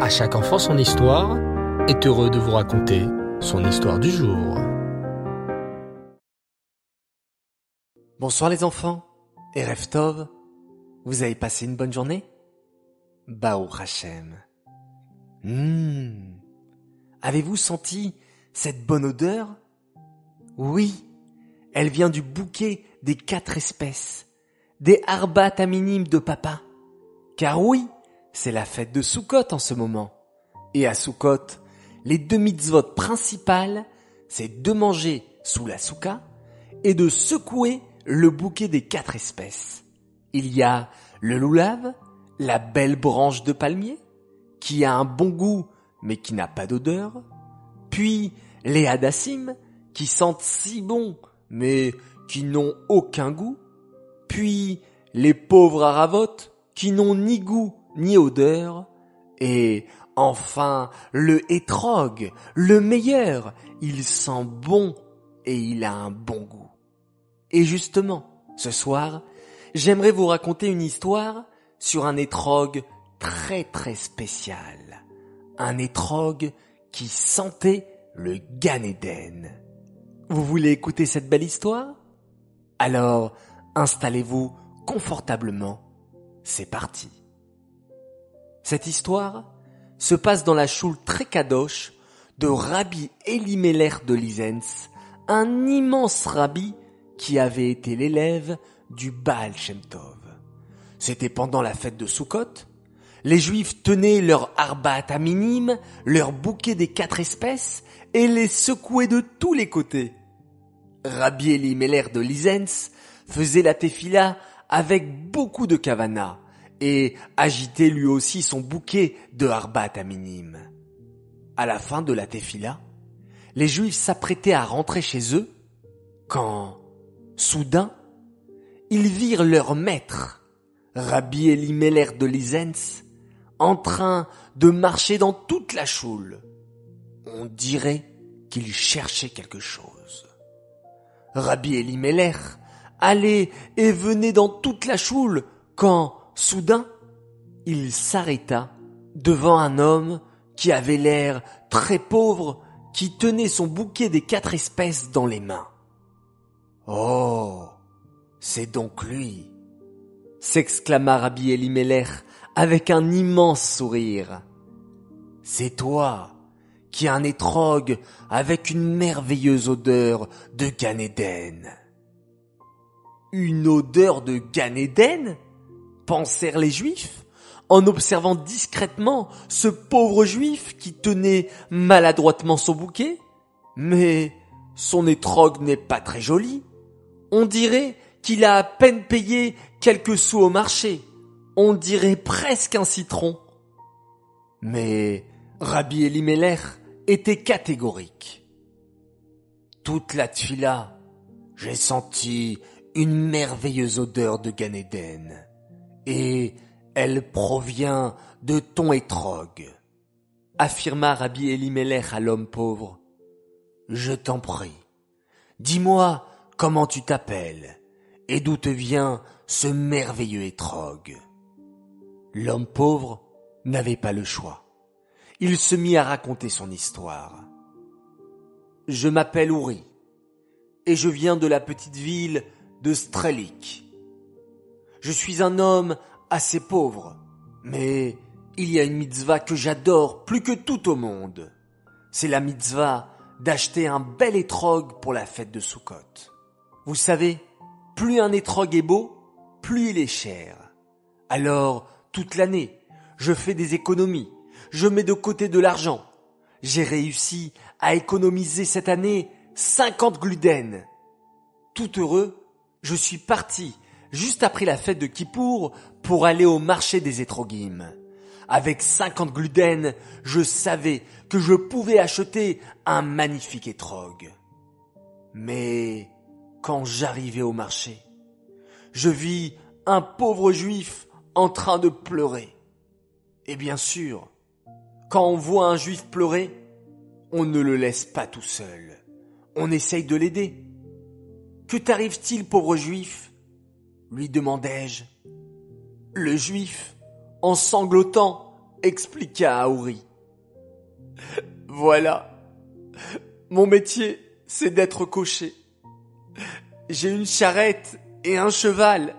À chaque enfant son histoire est heureux de vous raconter son histoire du jour. Bonsoir les enfants et Reftov, vous avez passé une bonne journée? Bao Hachem. Hmm. Avez-vous senti cette bonne odeur? Oui, elle vient du bouquet des quatre espèces, des arbat minimes de papa. Car oui, c'est la fête de Sukkot en ce moment. Et à Sukkot, les deux mitzvot principales, c'est de manger sous la souka et de secouer le bouquet des quatre espèces. Il y a le loulav, la belle branche de palmier, qui a un bon goût mais qui n'a pas d'odeur, puis les hadassim, qui sentent si bon mais qui n'ont aucun goût, puis les pauvres aravotes, qui n'ont ni goût ni odeur, et enfin le hétrog, le meilleur, il sent bon et il a un bon goût. Et justement, ce soir, j'aimerais vous raconter une histoire sur un étrog très très spécial. Un étrog qui sentait le Ganéden. Vous voulez écouter cette belle histoire? Alors, installez-vous confortablement. C'est parti. Cette histoire se passe dans la choule très de Rabbi Elimelech de Lisens, un immense rabbi qui avait été l'élève du Baal Shem Tov. C'était pendant la fête de Sukkot. Les Juifs tenaient leur arbat à minime, leur bouquet des quatre espèces, et les secouaient de tous les côtés. Rabbi Elimelech de Lisens faisait la tefila avec beaucoup de kavana et agitait lui aussi son bouquet de harbat à minime. À la fin de la tefila, les juifs s'apprêtaient à rentrer chez eux quand, soudain, ils virent leur maître, Rabbi Elimelech de Lisens, en train de marcher dans toute la choule. On dirait qu'il cherchait quelque chose. Rabbi Elimelech allait et venait dans toute la choule quand, soudain, il s'arrêta devant un homme qui avait l'air très pauvre, qui tenait son bouquet des quatre espèces dans les mains. Oh, c'est donc lui, s'exclama Rabbi Elimelech avec un immense sourire. C'est toi qui as un étrog avec une merveilleuse odeur de Ganéden. Une odeur de Ganéden pensèrent les Juifs en observant discrètement ce pauvre Juif qui tenait maladroitement son bouquet. Mais son étrog n'est pas très joli. On dirait qu'il a à peine payé quelques sous au marché. On dirait presque un citron. Mais Rabbi Elimelech était catégorique. Toute la tuila, j'ai senti une merveilleuse odeur de Ganéden, et elle provient de ton étrog, affirma Rabbi Elimelech à l'homme pauvre. Je t'en prie, dis-moi comment tu t'appelles et d'où te vient ce merveilleux étrog. L'homme pauvre n'avait pas le choix. Il se mit à raconter son histoire. Je m'appelle Ouri et je viens de la petite ville de Strelik. Je suis un homme assez pauvre, mais il y a une mitzvah que j'adore plus que tout au monde. C'est la mitzvah d'acheter un bel étrog pour la fête de Sukkot. Vous savez, plus un étrog est beau, plus il est cher. Alors, toute l'année, je fais des économies, je mets de côté de l'argent. J'ai réussi à économiser cette année 50 gluden. Tout heureux, je suis parti juste après la fête de Kippour pour aller au marché des étrogim. Avec 50 gluden, je savais que je pouvais acheter un magnifique étrog. Mais quand j'arrivais au marché, je vis un pauvre juif en train de pleurer. Et bien sûr, quand on voit un juif pleurer, on ne le laisse pas tout seul. On essaye de l'aider. Que t'arrive-t-il, pauvre juif? Lui demandai-je. Le juif, en sanglotant, expliqua Aouri. Voilà. Mon métier, c'est d'être cocher. J'ai une charrette et un cheval.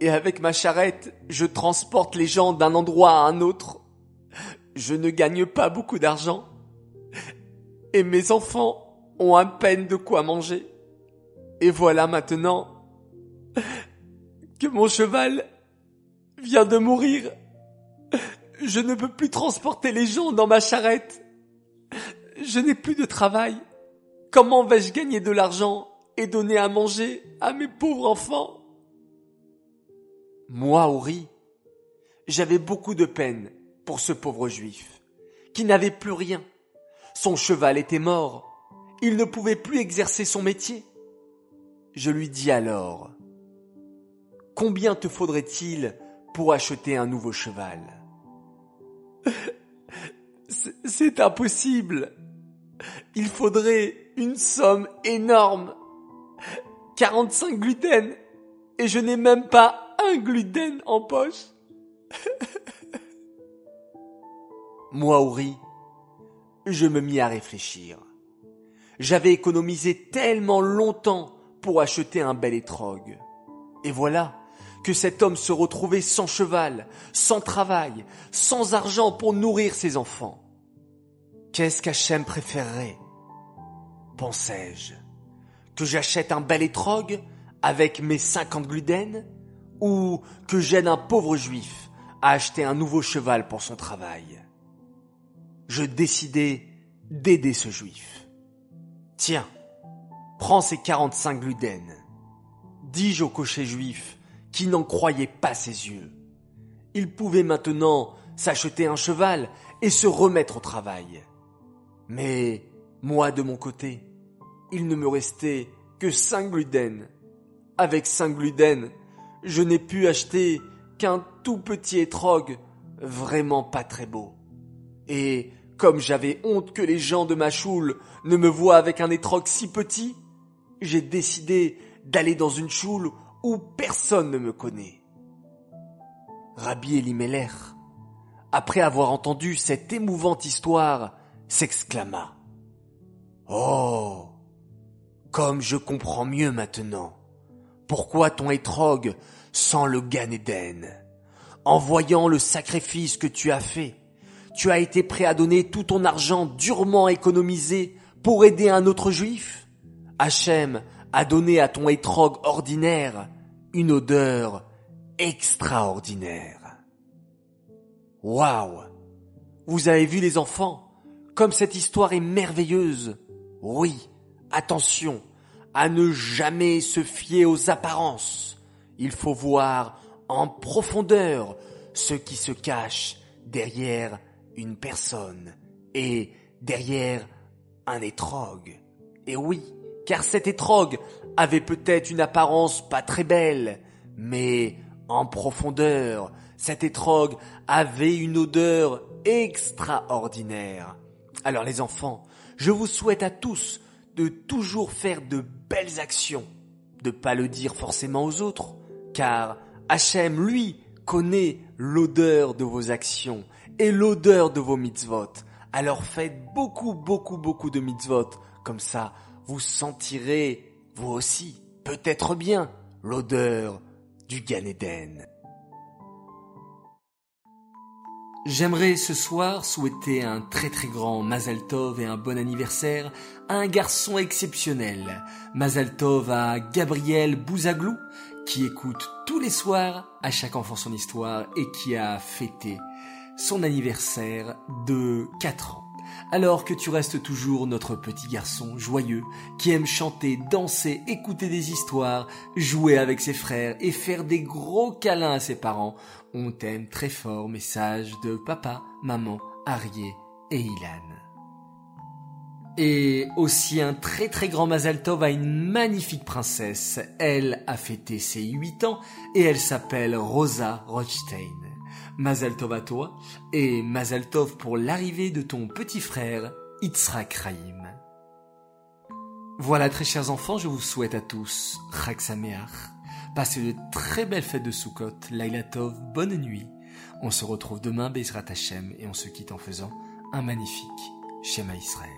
Et avec ma charrette, je transporte les gens d'un endroit à un autre. Je ne gagne pas beaucoup d'argent. Et mes enfants ont à peine de quoi manger. Et voilà maintenant que mon cheval vient de mourir. Je ne peux plus transporter les gens dans ma charrette. Je n'ai plus de travail. Comment vais-je gagner de l'argent et donner à manger à mes pauvres enfants? Moi, Ori, j'avais beaucoup de peine pour ce pauvre juif, qui n'avait plus rien. Son cheval était mort. Il ne pouvait plus exercer son métier. Je lui dis alors, Combien te faudrait-il pour acheter un nouveau cheval C'est impossible. Il faudrait une somme énorme. 45 gluten. Et je n'ai même pas un gluten en poche. Moi, je me mis à réfléchir. J'avais économisé tellement longtemps pour acheter un bel étrogue. Et voilà que cet homme se retrouvait sans cheval, sans travail, sans argent pour nourrir ses enfants. Qu'est-ce qu'Hachem préférerait Pensais-je. Que j'achète un bel étrogue avec mes cinquante gluden ou que j'aide un pauvre juif à acheter un nouveau cheval pour son travail? Je décidai d'aider ce juif. Tiens, prends ces quarante-cinq gluden, dis-je au cocher juif n'en croyait pas ses yeux. Il pouvait maintenant s'acheter un cheval et se remettre au travail. Mais moi, de mon côté, il ne me restait que cinq gluden. Avec cinq gluden, je n'ai pu acheter qu'un tout petit étrogue, vraiment pas très beau. Et comme j'avais honte que les gens de ma choule ne me voient avec un étrogue si petit, j'ai décidé d'aller dans une choule où personne ne me connaît. Rabbi Elimelech, après avoir entendu cette émouvante histoire, s'exclama. Oh! Comme je comprends mieux maintenant. Pourquoi ton étrogue sent le Gan En voyant le sacrifice que tu as fait, tu as été prêt à donner tout ton argent durement économisé pour aider un autre juif? Hachem a donné à ton étrogue ordinaire une odeur extraordinaire. Waouh Vous avez vu les enfants? Comme cette histoire est merveilleuse. Oui, attention à ne jamais se fier aux apparences. Il faut voir en profondeur ce qui se cache derrière une personne et derrière un étrogue. Et oui, car cet étrogue avait peut-être une apparence pas très belle, mais en profondeur, cet étrogue avait une odeur extraordinaire. Alors les enfants, je vous souhaite à tous de toujours faire de belles actions, de pas le dire forcément aux autres, car Hachem, lui, connaît l'odeur de vos actions et l'odeur de vos mitzvot. Alors faites beaucoup, beaucoup, beaucoup de mitzvot, comme ça vous sentirez, vous aussi, peut-être bien, l'odeur du Gan J'aimerais ce soir souhaiter un très très grand Mazal Tov et un bon anniversaire à un garçon exceptionnel. Mazal Tov à Gabriel Bouzaglou, qui écoute tous les soirs à chaque enfant son histoire et qui a fêté son anniversaire de 4 ans. Alors que tu restes toujours notre petit garçon joyeux, qui aime chanter, danser, écouter des histoires, jouer avec ses frères et faire des gros câlins à ses parents, on t'aime très fort, message de papa, maman, Arié et Ilan. Et aussi un très très grand Mazal Tov à une magnifique princesse. Elle a fêté ses 8 ans et elle s'appelle Rosa Rothstein. Mazal Tov à toi et Mazal Tov pour l'arrivée de ton petit frère Yitzhak Raïm. Voilà très chers enfants, je vous souhaite à tous Chag Sameach Passez de très belles fêtes de Sukkot, Laila Tov, bonne nuit. On se retrouve demain, Bezrat Hashem, et on se quitte en faisant un magnifique schéma Israël.